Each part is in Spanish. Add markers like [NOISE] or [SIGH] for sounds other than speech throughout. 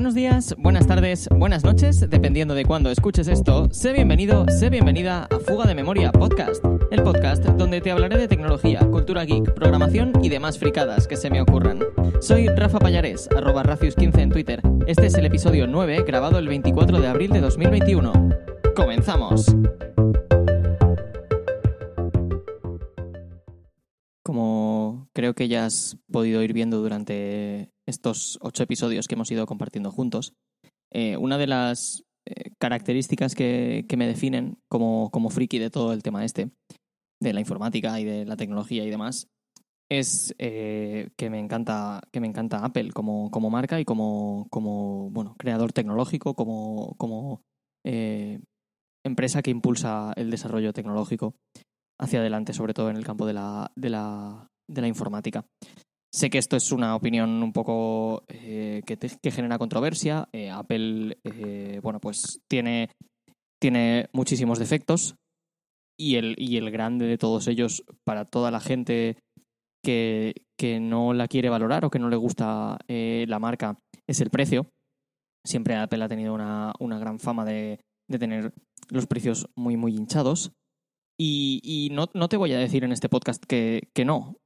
buenos días, buenas tardes, buenas noches, dependiendo de cuándo escuches esto. Sé bienvenido, sé bienvenida a Fuga de Memoria Podcast, el podcast donde te hablaré de tecnología, cultura geek, programación y demás fricadas que se me ocurran. Soy Rafa Payares, arroba Racius15 en Twitter. Este es el episodio 9, grabado el 24 de abril de 2021. ¡Comenzamos! Como creo que ya has podido ir viendo durante estos ocho episodios que hemos ido compartiendo juntos, eh, una de las eh, características que, me definen como, como friki de todo el tema este, de la informática y de la tecnología y demás, es eh, que me encanta que me encanta Apple como, como marca y como, como bueno creador tecnológico como, como empresa que impulsa el desarrollo tecnológico hacia adelante, sobre todo en el campo de la, de la, de la informática. Sé que esto es una opinión un poco eh, que, que, genera controversia. Eh, Apple, eh, bueno, pues tiene, tiene muchísimos defectos y el, y el grande de todos ellos para toda la gente que, que no la quiere valorar o que no le gusta la marca es el precio. Siempre Apple ha tenido una, una gran fama de, de tener los precios muy, muy hinchados. Y, no, te voy a decir en este podcast que, no.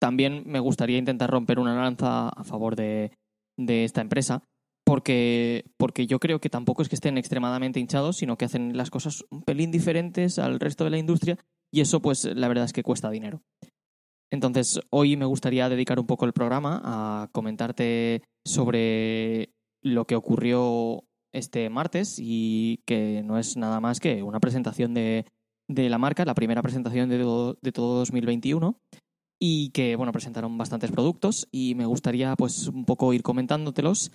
También me gustaría intentar romper una lanza a favor de, esta empresa, porque, porque yo creo que tampoco es que estén extremadamente hinchados, sino que hacen las cosas un pelín diferentes al resto de la industria y eso pues la verdad es que cuesta dinero. Entonces hoy me gustaría dedicar un poco el programa a comentarte sobre lo que ocurrió este martes y que no es nada más que una presentación de, de la marca, la primera presentación de de todo 2021 y que, bueno, presentaron bastantes productos y me gustaría, pues, un poco ir comentándotelos.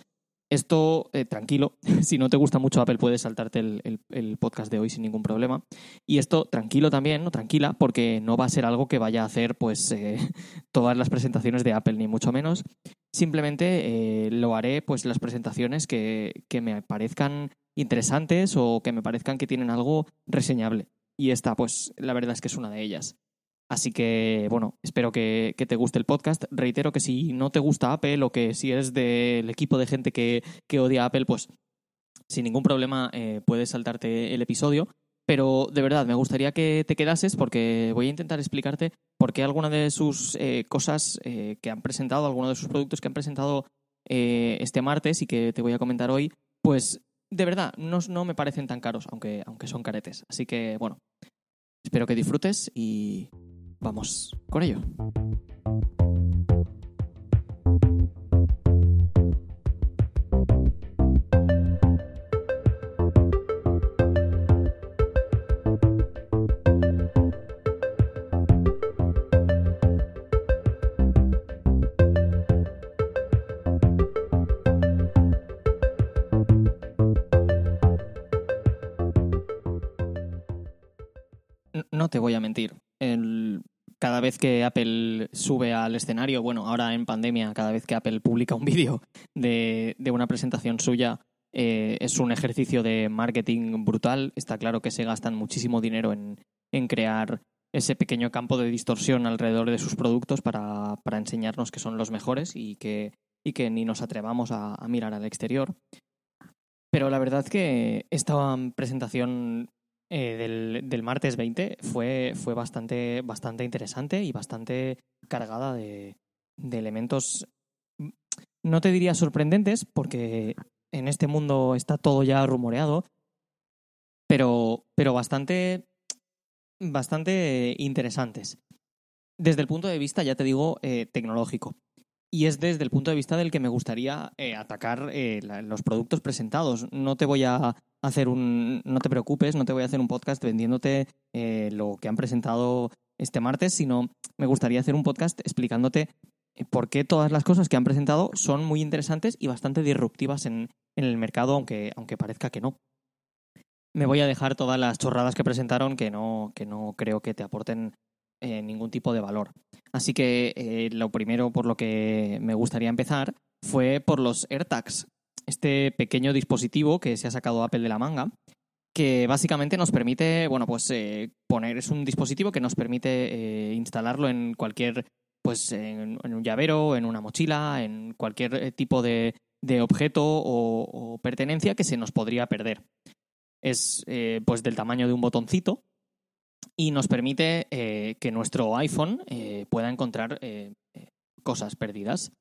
Esto, eh, tranquilo, [LAUGHS] si no te gusta mucho Apple puedes saltarte el, podcast de hoy sin ningún problema. Y esto, tranquilo también, ¿no? Tranquila, porque no va a ser algo que vaya a hacer, pues, eh, [LAUGHS] todas las presentaciones de Apple, ni mucho menos. Simplemente eh, lo haré, pues, las presentaciones que, que me parezcan interesantes o que me parezcan que tienen algo reseñable. Y esta, pues la verdad es que es una de ellas. Así que, bueno, espero que, te guste el podcast. Reitero que si no te gusta Apple o que si eres del equipo de gente que, odia Apple, pues sin ningún problema eh, puedes saltarte el episodio. Pero de verdad, me gustaría que te quedases porque voy a intentar explicarte por qué alguna de sus eh, cosas eh, que han presentado, algunos de sus productos que han presentado este martes y que te voy a comentar hoy, pues de verdad, no, no me parecen tan caros, aunque, aunque son caretes. Así que, bueno, espero que disfrutes y vamos con ello. no te voy a mentir. Cada vez que Apple sube al escenario, bueno, ahora en pandemia, cada vez que Apple publica un [LAUGHS] vídeo de, una presentación suya, eh, es un ejercicio de marketing brutal. Está claro que se gastan muchísimo dinero en, crear ese pequeño campo de distorsión alrededor de sus productos para, enseñarnos que son los mejores y que, y que ni nos atrevamos a, a mirar al exterior. Pero la verdad que esta presentación eh, del, del, martes 20 fue, fue bastante, bastante interesante y bastante cargada de, de elementos, mm, no te diría sorprendentes, porque en este mundo está todo ya rumoreado, pero, pero bastante, bastante interesantes. Desde el punto de vista, ya te digo, eh, tecnológico. Y es desde el punto de vista del que me gustaría eh, atacar los productos presentados. No te voy a hacer un. No te preocupes, no te voy a hacer un podcast vendiéndote eh, lo que han presentado este martes, sino me gustaría hacer un podcast explicándote eh, por qué todas las cosas que han presentado son muy interesantes y bastante disruptivas en, el mercado, aunque, aunque parezca que no. Me voy a dejar todas las chorradas que presentaron que no, que no creo que te aporten eh, ningún tipo de valor. Así que lo primero por lo que me gustaría empezar fue por los AirTags, este pequeño dispositivo que se ha sacado Apple de la manga, que básicamente nos permite, bueno, pues eh, poner, es un dispositivo que nos permite eh, instalarlo en cualquier, pues en, un llavero, en una mochila, en cualquier eh, tipo de, objeto o, pertenencia que se nos podría perder. Es pues del tamaño de un botoncito y nos permite que nuestro iPhone pueda encontrar cosas perdidas.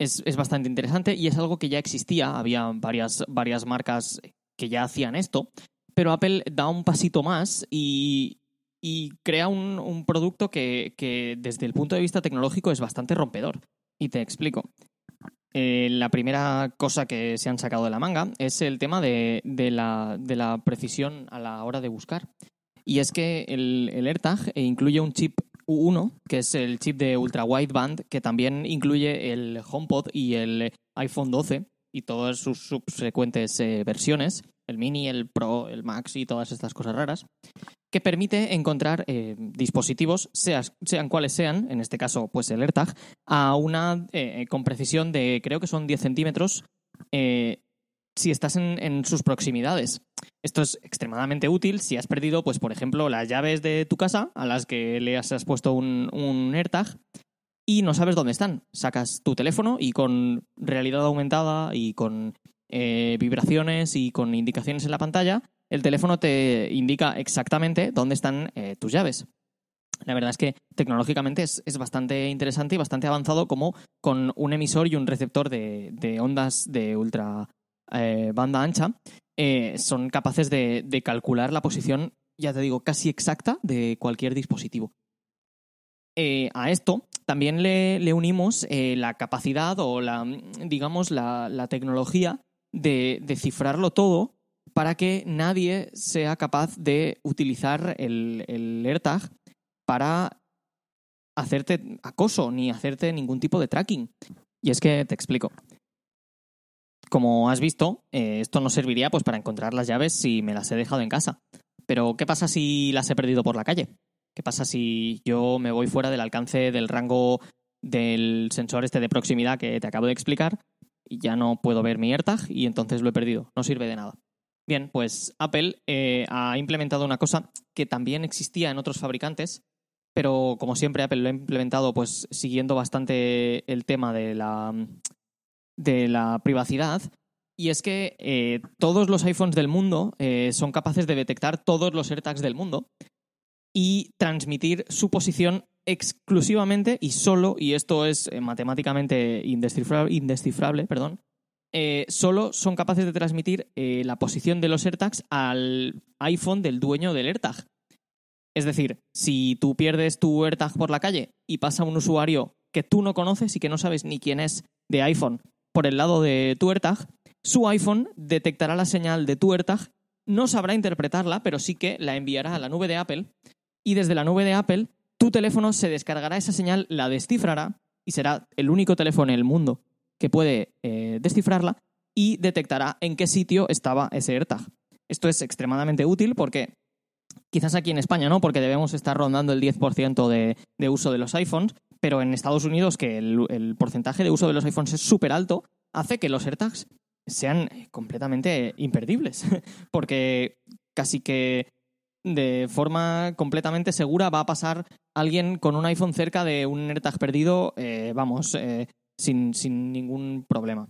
Es, es, bastante interesante y es algo que ya existía, había varias, varias marcas que ya hacían esto, pero Apple da un pasito más y, y crea un, un producto que, que, desde el punto de vista tecnológico es bastante rompedor. Y te explico. Eh, la primera cosa que se han sacado de la manga es el tema de, de, la, de la, precisión a la hora de buscar. Y es que el, el AirTag incluye un chip U1, que es el chip de ultra wideband, que también incluye el HomePod y el iPhone 12 y todas sus subsecuentes eh, versiones el Mini, el Pro, el Max y todas estas cosas raras, que permite encontrar eh, dispositivos, sean cuales sean, en este caso pues el AirTag, a una eh, con precisión de creo que son 10 centímetros si estás en, sus proximidades. Esto es extremadamente útil si has perdido, pues por ejemplo, las llaves de tu casa a las que le has, puesto un, un AirTag y no sabes dónde están. Sacas tu teléfono y con realidad aumentada y con eh, vibraciones y con indicaciones en la pantalla, el teléfono te indica exactamente dónde están eh, tus llaves. La verdad es que tecnológicamente es, bastante interesante y bastante avanzado como con un emisor y un receptor de, ondas de ultra eh, banda ancha son capaces de, calcular la posición, ya te digo, casi exacta de cualquier dispositivo. a esto también le, unimos la capacidad o la, digamos, la tecnología de, cifrarlo todo para que nadie sea capaz de utilizar el, el para hacerte acoso ni hacerte ningún tipo de tracking. Y es que te explico. Como has visto, eh, esto no serviría pues para encontrar las llaves si me las he dejado en casa. Pero ¿qué pasa si las he perdido por la calle? ¿Qué pasa si yo me voy fuera del alcance del rango del sensor este de proximidad que te acabo de explicar y ya no puedo ver mi AirTag y entonces lo he perdido. No sirve de nada. Bien, pues Apple eh, ha implementado una cosa que también existía en otros fabricantes, pero como siempre Apple lo ha implementado pues siguiendo bastante el tema de la, de la privacidad. Y es que eh, todos los iPhones del mundo eh, son capaces de detectar todos los AirTags del mundo y transmitir su posición exclusivamente y solo, y esto es eh, matemáticamente indescifrable, perdón, eh, solo son capaces de transmitir la posición de los AirTags al iPhone del dueño del AirTag. Es decir, si tú pierdes tu AirTag por la calle y pasa un usuario que tú no conoces y que no sabes ni quién es de iPhone por el lado de tu AirTag, su iPhone detectará la señal de tu AirTag, no sabrá interpretarla, pero sí que la enviará a la nube de Apple y desde la nube de Apple tu teléfono se descargará esa señal, la descifrará y será el único teléfono en el mundo que puede eh, descifrarla y detectará en qué sitio estaba ese AirTag. Esto es extremadamente útil porque quizás aquí en España no, porque debemos estar rondando el 10% de, de, uso de los iPhones, pero en Estados Unidos, que el, porcentaje de uso de los iPhones es súper alto, hace que los AirTags sean completamente imperdibles, [LAUGHS] porque casi que de forma completamente segura va a pasar alguien con un iPhone cerca de un AirTag perdido, eh, vamos, eh, sin, ningún problema.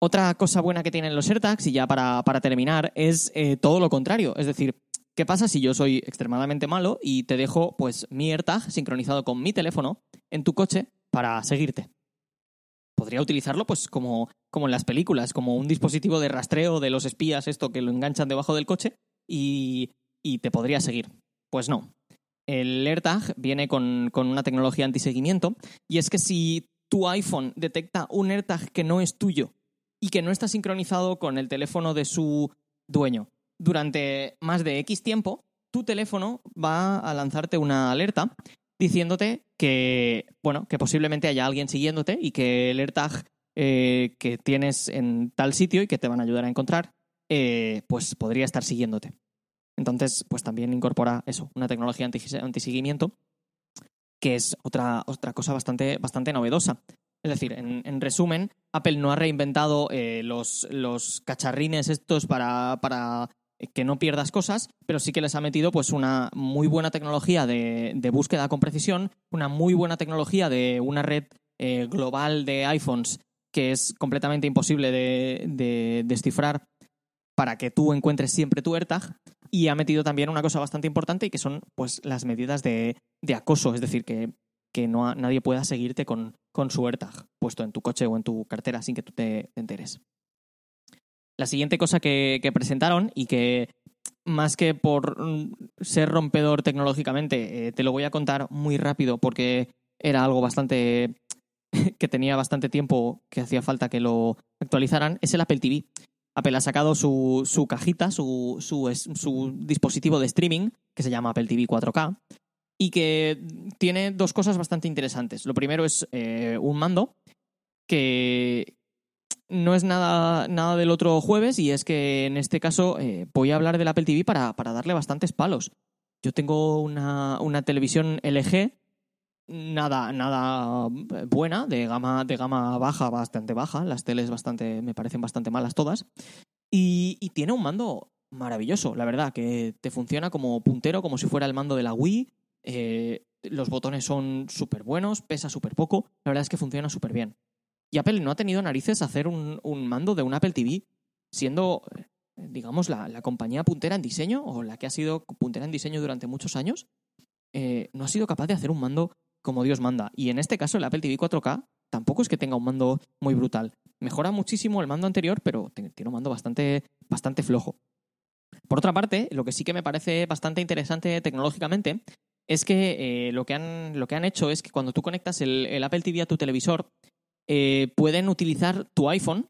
Otra cosa buena que tienen los AirTags, y ya para, terminar, es eh, todo lo contrario. Es decir, ¿qué pasa si yo soy extremadamente malo y te dejo pues mi AirTag sincronizado con mi teléfono en tu coche para seguirte? Podría utilizarlo pues como, como en las películas, como un dispositivo de rastreo de los espías, esto que lo enganchan debajo del coche y, te podría seguir. Pues no. El AirTag viene con, una tecnología antiseguimiento y es que si tu iPhone detecta un AirTag que no es tuyo y que no está sincronizado con el teléfono de su dueño durante más de X tiempo, tu teléfono va a lanzarte una alerta diciéndote que, bueno, que posiblemente haya alguien siguiéndote y que el AirTag eh, que tienes en tal sitio y que te van a ayudar a encontrar eh, pues podría estar siguiéndote. Entonces, pues también incorpora eso, una tecnología antiseguimiento, que es otra, otra cosa bastante, bastante novedosa. Es decir, en, resumen, Apple no ha reinventado eh, los, los, cacharrines estos para, para, que no pierdas cosas, pero sí que les ha metido pues una muy buena tecnología de, búsqueda con precisión, una muy buena tecnología de una red eh, global de iPhones que es completamente imposible de, descifrar para que tú encuentres siempre tu AirTag. Y ha metido también una cosa bastante importante y que son pues las medidas de, acoso, es decir, que, que no nadie pueda seguirte con, con, su AirTag puesto en tu coche o en tu cartera sin que tú te, enteres. La siguiente cosa que, presentaron y que más que por ser rompedor tecnológicamente, eh, te lo voy a contar muy rápido porque era algo bastante [LAUGHS] que tenía bastante tiempo que hacía falta que lo actualizaran, es el Apple TV. Apple ha sacado su, cajita, su, su, su, dispositivo de streaming, que se llama Apple TV 4K, y que tiene dos cosas bastante interesantes. Lo primero es eh, un mando que no es nada, nada del otro jueves, y es que en este caso eh, voy a hablar del Apple TV para, para darle bastantes palos. Yo tengo una, una televisión LG nada, nada eh, buena, de gama, de gama baja, bastante baja. Las teles bastante, me parecen bastante malas todas. Y, tiene un mando maravilloso, la verdad, que te funciona como puntero, como si fuera el mando de la Wii. Eh, los botones son súper buenos, pesa súper poco. La verdad es que funciona súper bien. Y Apple no ha tenido narices hacer un, mando de un Apple TV, siendo, eh, digamos, la, compañía puntera en diseño, o la que ha sido puntera en diseño durante muchos años. no ha sido capaz de hacer un mando como Dios manda. Y en este caso, el Apple TV 4K tampoco es que tenga un mando muy brutal. Mejora muchísimo el mando anterior, pero tiene un mando bastante, flojo. Por otra parte, lo que sí que me parece bastante interesante tecnológicamente es que, eh, lo que han hecho es que cuando tú conectas el, Apple TV a tu televisor, eh, pueden utilizar tu iPhone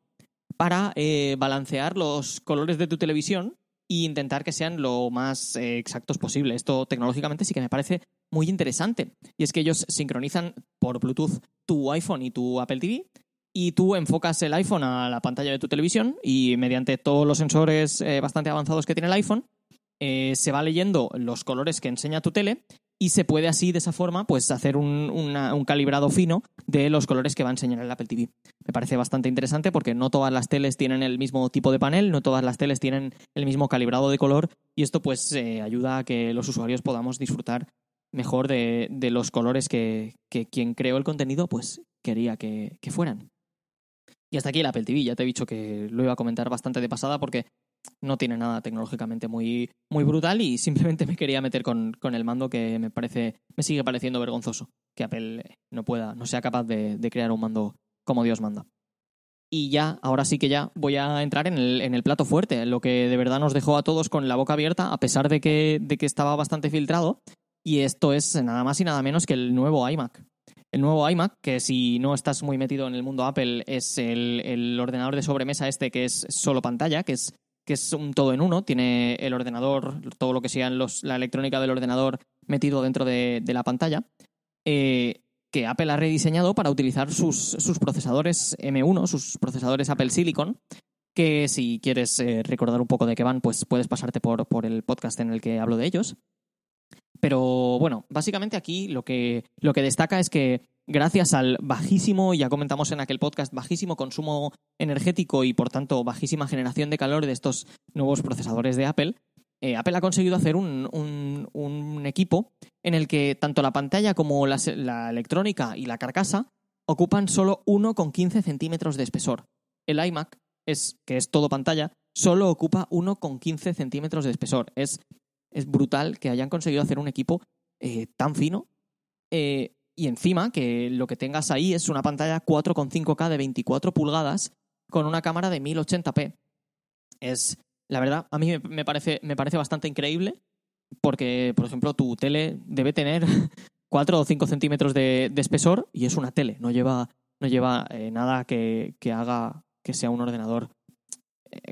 para eh, balancear los colores de tu televisión e intentar que sean lo más exactos posible. Esto tecnológicamente sí que me parece muy interesante. Y es que ellos sincronizan por Bluetooth tu iPhone y tu Apple TV y tú enfocas el iPhone a la pantalla de tu televisión y mediante todos los sensores eh, bastante avanzados que tiene el iPhone, eh, se va leyendo los colores que enseña tu tele y se puede así, de esa forma, pues hacer un, un, calibrado fino de los colores que va a enseñar el Apple TV. Me parece bastante interesante porque no todas las teles tienen el mismo tipo de panel, no todas las teles tienen el mismo calibrado de color y esto pues eh, ayuda a que los usuarios podamos disfrutar mejor de, los colores que, quien creó el contenido pues quería que, fueran. Y hasta aquí el Apple TV. Ya te he dicho que lo iba a comentar bastante de pasada porque no tiene nada tecnológicamente muy, muy brutal y simplemente [LAUGHS] me quería meter con, el mando que me parece, me sigue pareciendo vergonzoso que Apple no pueda, no sea capaz de, crear un mando como Dios manda. Y ya, ahora sí que ya voy a entrar en el, en el, plato fuerte, lo que de verdad nos dejó a todos con la boca abierta, a pesar de que, de que estaba bastante filtrado, y esto es nada más y nada menos que el nuevo iMac. El nuevo iMac, que si no estás muy metido en el mundo Apple, es el, ordenador de sobremesa este que es solo pantalla, que es, que es un todo en uno. Tiene el ordenador, todo lo que sea la electrónica del ordenador metido dentro de, la pantalla. Eh, que Apple ha rediseñado para utilizar sus, procesadores M1, sus procesadores Apple Silicon, que si quieres eh, recordar un poco de qué van, pues puedes pasarte por, por el podcast en el que hablo de ellos. Pero bueno, básicamente aquí lo que, lo que destaca es que gracias al bajísimo, ya comentamos en aquel podcast, bajísimo consumo energético y por tanto bajísima generación de calor de estos nuevos procesadores de Apple, eh, Apple ha conseguido hacer un, equipo en el que tanto la pantalla como la, la electrónica y la carcasa ocupan solo 1,15 centímetros de espesor. El iMac, es, que es todo pantalla, solo ocupa 1,15 centímetros de espesor. Es es brutal que hayan conseguido hacer un equipo eh, tan fino. Eh, y encima que lo que tengas ahí es una pantalla 4,5K de 24 pulgadas con una cámara de 1080p. Es, la verdad, a mí me parece, me parece bastante increíble porque, por ejemplo, tu tele debe tener [LAUGHS] 4 o 5 centímetros de, espesor y es una tele, no lleva, no lleva eh, nada que, que, haga que sea un ordenador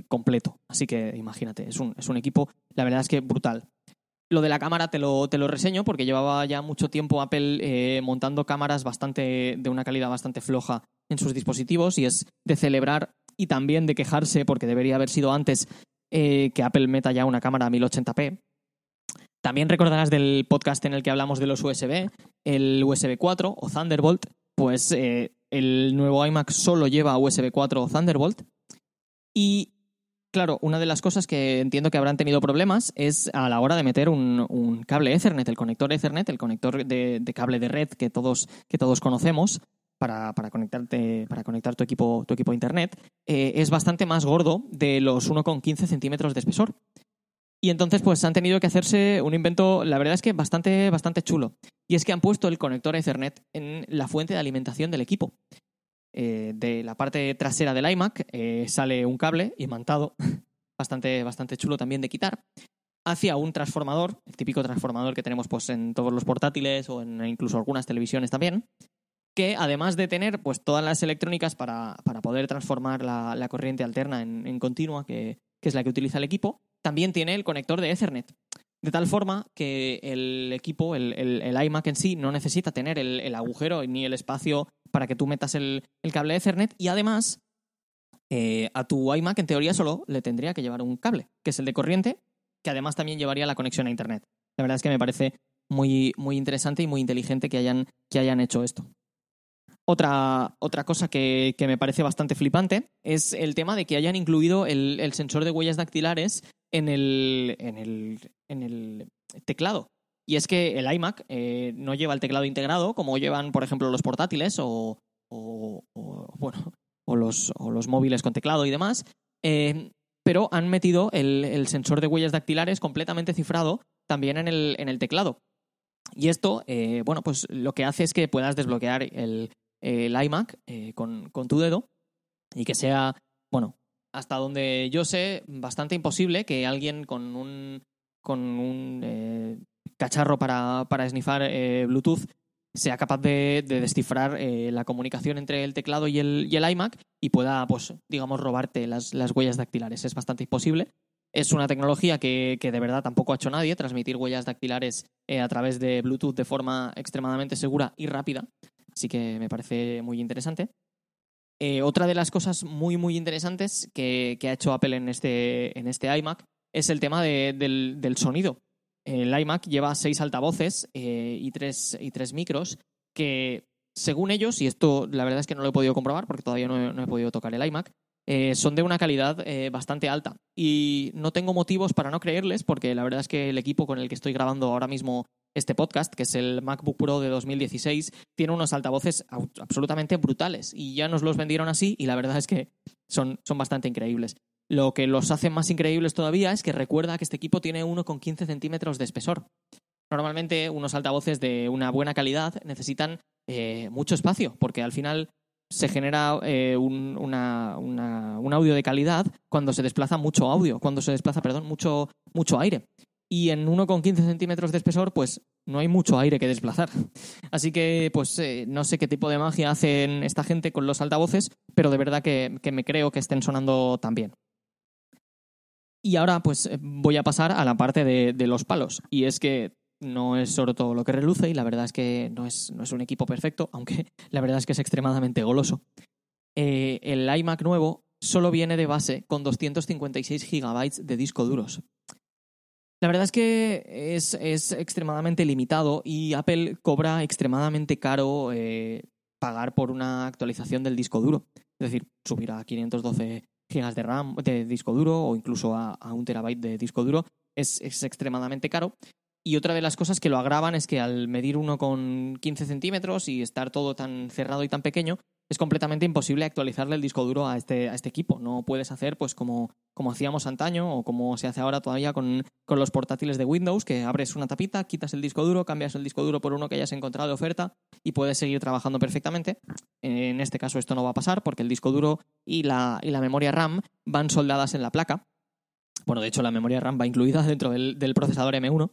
completo. Así que imagínate, es un, es un equipo, la verdad es que brutal. Lo de la cámara te lo, te lo reseño porque llevaba ya mucho tiempo Apple eh, montando cámaras bastante de una calidad bastante floja en sus dispositivos y es de celebrar y también de quejarse porque debería haber sido antes eh, que Apple meta ya una cámara a 1080p. También recordarás del podcast en el que hablamos de los USB, el USB 4 o Thunderbolt, pues eh, el nuevo iMac solo lleva USB 4 o Thunderbolt. Y Claro, una de las cosas que entiendo que habrán tenido problemas es a la hora de meter un, cable Ethernet, el conector Ethernet, el conector de, cable de red que todos, que todos conocemos, para, conectarte, para conectar tu equipo, tu equipo a Internet, eh, es bastante más gordo de los 1,15 centímetros de espesor. Y entonces, pues han tenido que hacerse un invento, la verdad es que bastante, bastante chulo. Y es que han puesto el conector Ethernet en la fuente de alimentación del equipo. Eh, de la parte trasera del iMac eh, sale un cable imantado, [LAUGHS] bastante, bastante chulo también de quitar, hacia un transformador, el típico transformador que tenemos pues, en todos los portátiles o en incluso algunas televisiones también, que además de tener pues, todas las electrónicas para, poder transformar la, corriente alterna en, continua, que, es la que utiliza el equipo, también tiene el conector de Ethernet. De tal forma que el equipo, el, iMac en sí, no necesita tener el, agujero ni el espacio para que tú metas el, cable Ethernet y además eh, a tu iMac en teoría solo le tendría que llevar un cable, que es el de corriente, que además también llevaría la conexión a Internet. La verdad es que me parece muy, muy interesante y muy inteligente que hayan, que hayan hecho esto. Otra, otra cosa que, me parece bastante flipante es el tema de que hayan incluido el, sensor de huellas dactilares en el, en el, teclado. Y es que el iMac eh, no lleva el teclado integrado como llevan, por ejemplo, los portátiles o, bueno, o los, los, móviles con teclado y demás. Eh, pero han metido el, sensor de huellas dactilares completamente cifrado también en el, en el teclado. Y esto, eh, bueno, pues lo que hace es que puedas desbloquear el, el iMac eh, con, tu dedo y que sea, bueno, hasta donde yo sé, bastante imposible que alguien con un, con un cacharro para, para snifar eh, Bluetooth sea capaz de, descifrar la comunicación entre el teclado y el, y el iMac y pueda, pues, digamos, robarte las, las, huellas dactilares. Es bastante imposible. Es una tecnología que, que, de verdad tampoco ha hecho nadie, transmitir huellas dactilares a través de Bluetooth de forma extremadamente segura y rápida. Así que me parece muy interesante. Eh, otra de las cosas muy, muy interesantes que, ha hecho Apple en este, en este iMac es el tema del, sonido. El iMac lleva seis altavoces eh, y, tres, y tres micros que, según ellos, y esto la verdad es que no lo he podido comprobar porque todavía no he, podido tocar el iMac, eh, son de una calidad bastante alta. Y no tengo motivos para no creerles porque la verdad es que el equipo con el que estoy grabando ahora mismo este podcast, que es el MacBook Pro de 2016, tiene unos altavoces absolutamente brutales y ya nos los vendieron así y la verdad es que son, son bastante increíbles. Lo que los hace más increíbles todavía es que recuerda que este equipo tiene uno con 15 centímetros de espesor. Normalmente unos altavoces de una buena calidad necesitan eh, mucho espacio porque al final se genera eh, un, audio de calidad cuando se desplaza mucho audio, cuando se desplaza, perdón, mucho, mucho aire y en uno con 15 centímetros de espesor, pues no hay mucho aire que desplazar. Así que, pues eh, no sé qué tipo de magia hacen esta gente con los altavoces, pero de verdad que, me creo que estén sonando tan bien. Y ahora, pues eh, voy a pasar a la parte de, los palos. Y es que no es sobre todo lo que reluce y la verdad es que no es, no es un equipo perfecto, [LAUGHS] aunque la verdad es que es extremadamente goloso. Eh, el iMac nuevo solo viene de base con 256 gigabytes de disco duros. La verdad es que es, extremadamente limitado y Apple cobra extremadamente caro eh, pagar por una actualización del disco duro. Es decir, subir a 512 GB de RAM de disco duro o incluso a, un terabyte de disco duro es, es, extremadamente caro. Y otra de las cosas que lo agravan es que al medir uno con 15 centímetros y estar todo tan cerrado y tan pequeño, es completamente imposible actualizarle el disco duro a este, a este equipo. No puedes hacer pues como, como hacíamos antaño o como se hace ahora todavía con, los portátiles de Windows, que abres una tapita, quitas el disco duro, cambias el disco duro por uno que hayas encontrado de oferta y puedes seguir trabajando perfectamente. En este caso esto no va a pasar porque el disco duro y la, y la memoria RAM van soldadas en la placa. Bueno, de hecho la memoria RAM va incluida dentro del, del procesador M1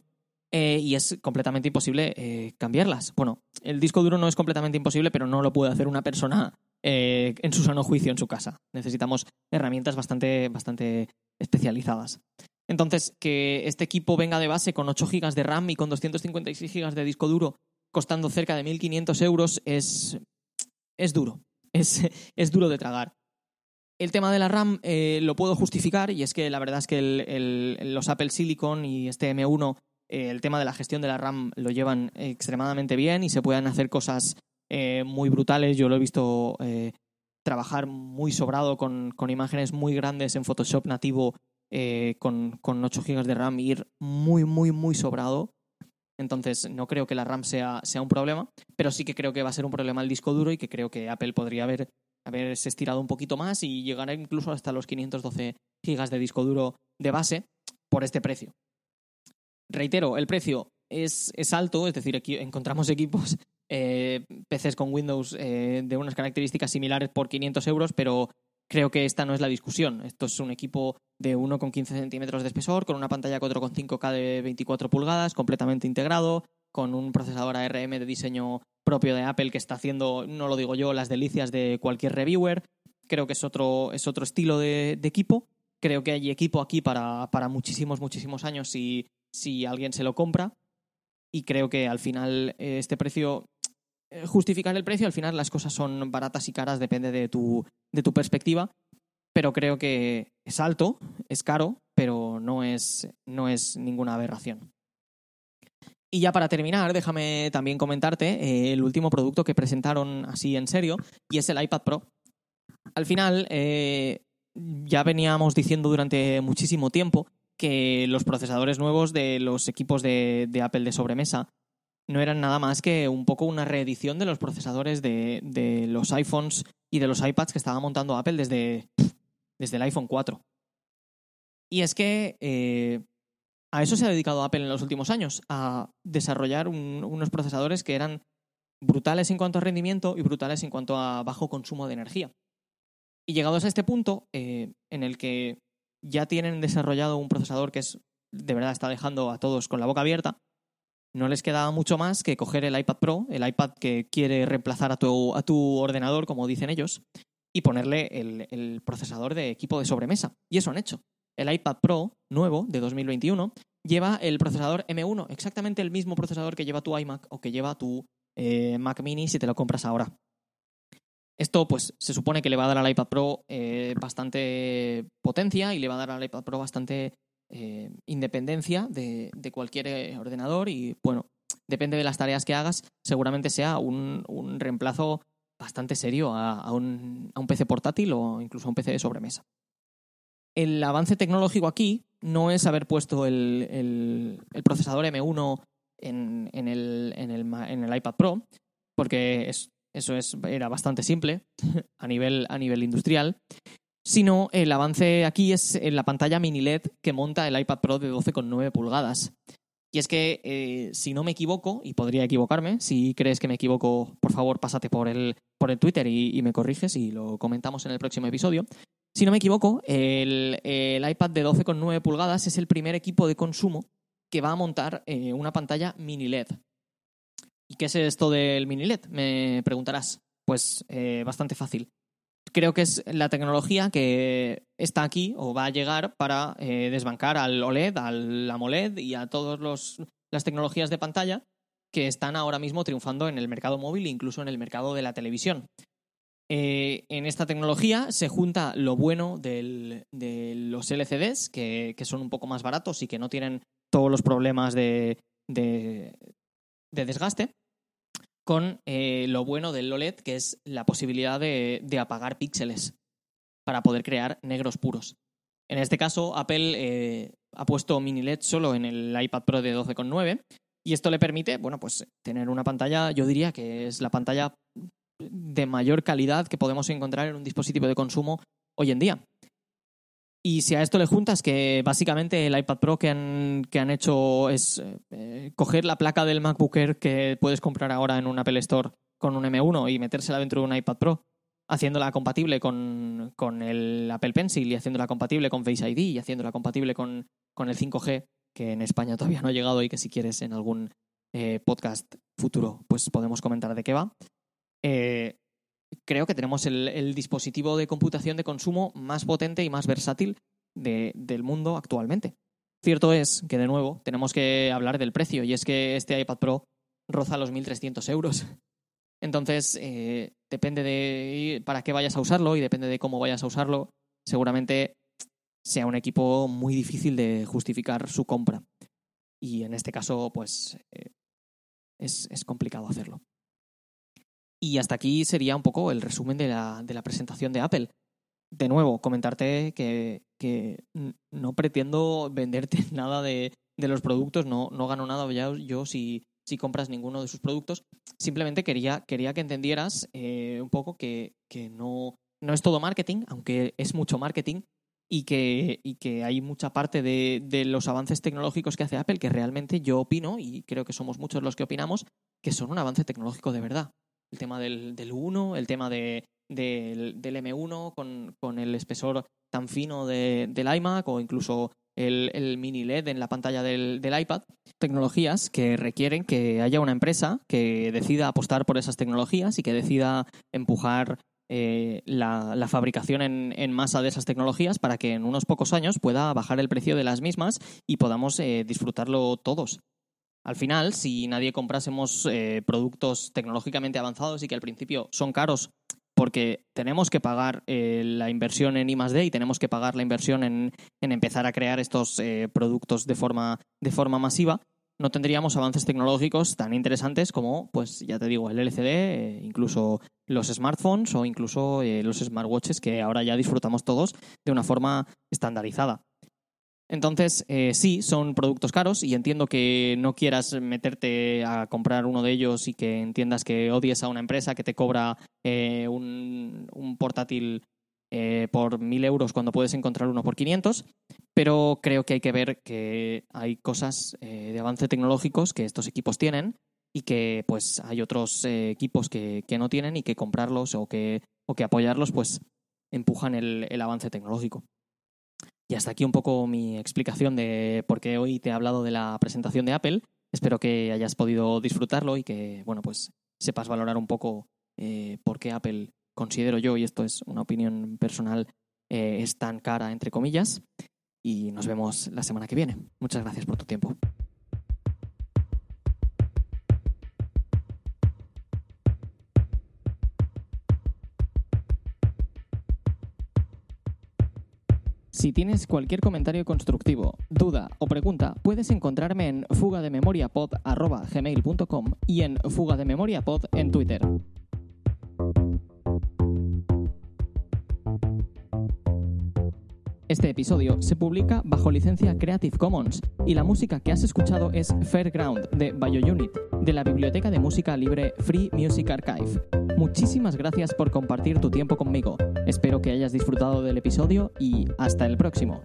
eh, y es completamente imposible eh, cambiarlas. Bueno, el disco duro no es completamente imposible, pero no lo puede hacer una persona eh, en su sano juicio en su casa. Necesitamos herramientas bastante, bastante especializadas. Entonces, que este equipo venga de base con 8 GB de RAM y con 256 GB de disco duro, costando cerca de 1.500 euros, es, es duro. Es, es, duro de tragar. El tema de la RAM lo puedo justificar y es que la verdad es que los Apple Silicon y este M1 eh, el tema de la gestión de la RAM lo llevan extremadamente bien y se pueden hacer cosas eh, muy brutales. Yo lo he visto eh, trabajar muy sobrado con, imágenes muy grandes en Photoshop nativo con, 8 GB de RAM ir muy, muy, muy sobrado. Entonces, no creo que la RAM sea, sea un problema, pero sí que creo que va a ser un problema el disco duro y que creo que Apple podría haber, haberse estirado un poquito más y llegar incluso hasta los 512 gigas de disco duro de base por este precio. Reitero, el precio es, es alto, es decir, aquí encontramos equipos, [LAUGHS] eh, PCs con Windows eh, de unas características similares por 500 euros, pero creo que esta no es la discusión. Esto es un equipo de 1,15 centímetros de espesor, con una pantalla 4,5K de 24 pulgadas, completamente integrado, con un procesador ARM de diseño propio de Apple que está haciendo, no lo digo yo, las delicias de cualquier reviewer. Creo que es otro, es otro estilo de, equipo. Creo que hay equipo aquí para, para muchísimos, muchísimos años si, si alguien se lo compra. Y creo que al final eh, este precio eh, justificar el precio, al final las cosas son baratas y caras, depende de tu, de tu perspectiva, pero creo que es alto, es caro, pero no es, no es ninguna aberración. Y ya para terminar, déjame también comentarte eh, el último producto que presentaron así en serio, y es el iPad Pro. Al final, ya veníamos diciendo durante muchísimo tiempo que los procesadores nuevos de los equipos de Apple de sobremesa no eran nada más que un poco una reedición de los procesadores de, los iPhones y de los iPads que estaba montando Apple desde, desde el iPhone 4. Y es que eh, a eso se ha dedicado Apple en los últimos años, a desarrollar unos procesadores que eran brutales en cuanto a rendimiento y brutales en cuanto a bajo consumo de energía. Y llegados a este punto, eh, en el que ya tienen desarrollado un procesador que es de verdad está dejando a todos con la boca abierta, no les quedaba mucho más que coger el iPad Pro, el iPad que quiere reemplazar a tu, a tu ordenador, como dicen ellos, y ponerle el, procesador de equipo de sobremesa. Y eso han hecho. El iPad Pro nuevo de 2021 lleva el procesador M1, exactamente el mismo procesador que lleva tu iMac o que lleva tu eh, Mac Mini si te lo compras ahora. Esto, pues, se supone que le va a dar al iPad Pro eh, bastante potencia y le va a dar al iPad Pro bastante eh, independencia de, cualquier eh, ordenador y, bueno, depende de las tareas que hagas, seguramente sea un, reemplazo bastante serio a, un, PC portátil o incluso a un PC de sobremesa. El avance tecnológico aquí no es haber puesto el, procesador M1 en, el, en, el, iPad Pro, porque eso es, era bastante simple [LAUGHS] a nivel, a nivel industrial, sino el avance aquí es en la pantalla mini LED que monta el iPad Pro de 12,9 pulgadas. Y es que, eh, si no me equivoco, y podría equivocarme, si crees que me equivoco, por favor, pásate por el, por el Twitter y, me corriges y lo comentamos en el próximo episodio. Si no me equivoco, el, iPad de 12,9 pulgadas es el primer equipo de consumo que va a montar eh, una pantalla mini LED. ¿Y qué es esto del mini LED? Me preguntarás. Pues eh, bastante fácil creo que es la tecnología que está aquí o va a llegar para eh, desbancar al OLED, al AMOLED y a todas las tecnologías de pantalla que están ahora mismo triunfando en el mercado móvil e incluso en el mercado de la televisión. Eh, en esta tecnología se junta lo bueno de los LCDs, que, son un poco más baratos y que no tienen todos los problemas de desgaste, con eh, lo bueno del OLED, que es la posibilidad de, apagar píxeles para poder crear negros puros. En este caso, Apple eh, ha puesto mini LED solo en el iPad Pro de 12,9 y esto le permite, bueno, pues tener una pantalla, yo diría que es la pantalla de mayor calidad que podemos encontrar en un dispositivo de consumo hoy en día. Y si a esto le juntas que básicamente el iPad Pro que han, que han hecho es eh, coger la placa del MacBook Air que puedes comprar ahora en un Apple Store con un M1 y metérsela dentro de un iPad Pro, haciéndola compatible con, el Apple Pencil y haciéndola compatible con Face ID y haciéndola compatible con, el 5G, que en España todavía no ha llegado y que si quieres en algún eh, podcast futuro pues podemos comentar de qué va. Eh, creo que tenemos el, dispositivo de computación de consumo más potente y más versátil del mundo actualmente. Cierto es que, de nuevo, tenemos que hablar del precio, y es que este iPad Pro roza los 1.300 euros. Entonces, eh, depende de para qué vayas a usarlo y depende de cómo vayas a usarlo, seguramente sea un equipo muy difícil de justificar su compra. Y en este caso, pues eh, es complicado hacerlo. Y hasta aquí sería un poco el resumen de la, de la presentación de Apple. De nuevo, comentarte que, que no pretendo venderte [LAUGHS] nada de, de los productos, no, no gano nada yo si, si compras ninguno de sus productos. Simplemente quería, quería que entendieras eh, un poco que, que no, no es todo marketing, aunque es mucho marketing, y que, y que hay mucha parte de, de, los avances tecnológicos que hace Apple que realmente yo opino, y creo que somos muchos los que opinamos, que son un avance tecnológico de verdad. El tema del, del 1, el tema de, del, del, M1 con, con, el espesor tan fino de, del iMac o incluso el, el, mini LED en la pantalla del, del iPad. Tecnologías que requieren que haya una empresa que decida apostar por esas tecnologías y que decida empujar eh, la, la, fabricación en, en, masa de esas tecnologías para que en unos pocos años pueda bajar el precio de las mismas y podamos eh, disfrutarlo todos. Al final, si nadie comprásemos eh, productos tecnológicamente avanzados y que al principio son caros porque tenemos que pagar eh, la inversión en I+.D. y tenemos que pagar la inversión en, en empezar a crear estos eh, productos de forma, de forma masiva, no tendríamos avances tecnológicos tan interesantes como, pues ya te digo, el LCD, eh, incluso los smartphones o incluso eh, los smartwatches que ahora ya disfrutamos todos de una forma estandarizada. Entonces, eh, sí, son productos caros y entiendo que no quieras meterte a comprar uno de ellos y que entiendas que odies a una empresa que te cobra eh, un, portátil eh, por mil euros cuando puedes encontrar uno por 500, pero creo que hay que ver que hay cosas eh, de avance tecnológicos que estos equipos tienen y que pues hay otros eh, equipos que, que, no tienen y que comprarlos o que, o que apoyarlos pues empujan el, el, avance tecnológico. Y hasta aquí un poco mi explicación de por qué hoy te he hablado de la presentación de Apple. Espero que hayas podido disfrutarlo y que bueno pues sepas valorar un poco eh, por qué Apple considero yo, y esto es una opinión personal, eh, es tan cara, entre comillas. Y nos vemos la semana que viene. Muchas gracias por tu tiempo. Si tienes cualquier comentario constructivo, duda o pregunta, puedes encontrarme en fugadememoriapod.gmail.com y en fugadememoriapod en Twitter. Este episodio se publica bajo licencia Creative Commons y la música que has escuchado es Fairground de BioUnit, de la biblioteca de música libre Free Music Archive. Muchísimas gracias por compartir tu tiempo conmigo. Espero que hayas disfrutado del episodio y hasta el próximo.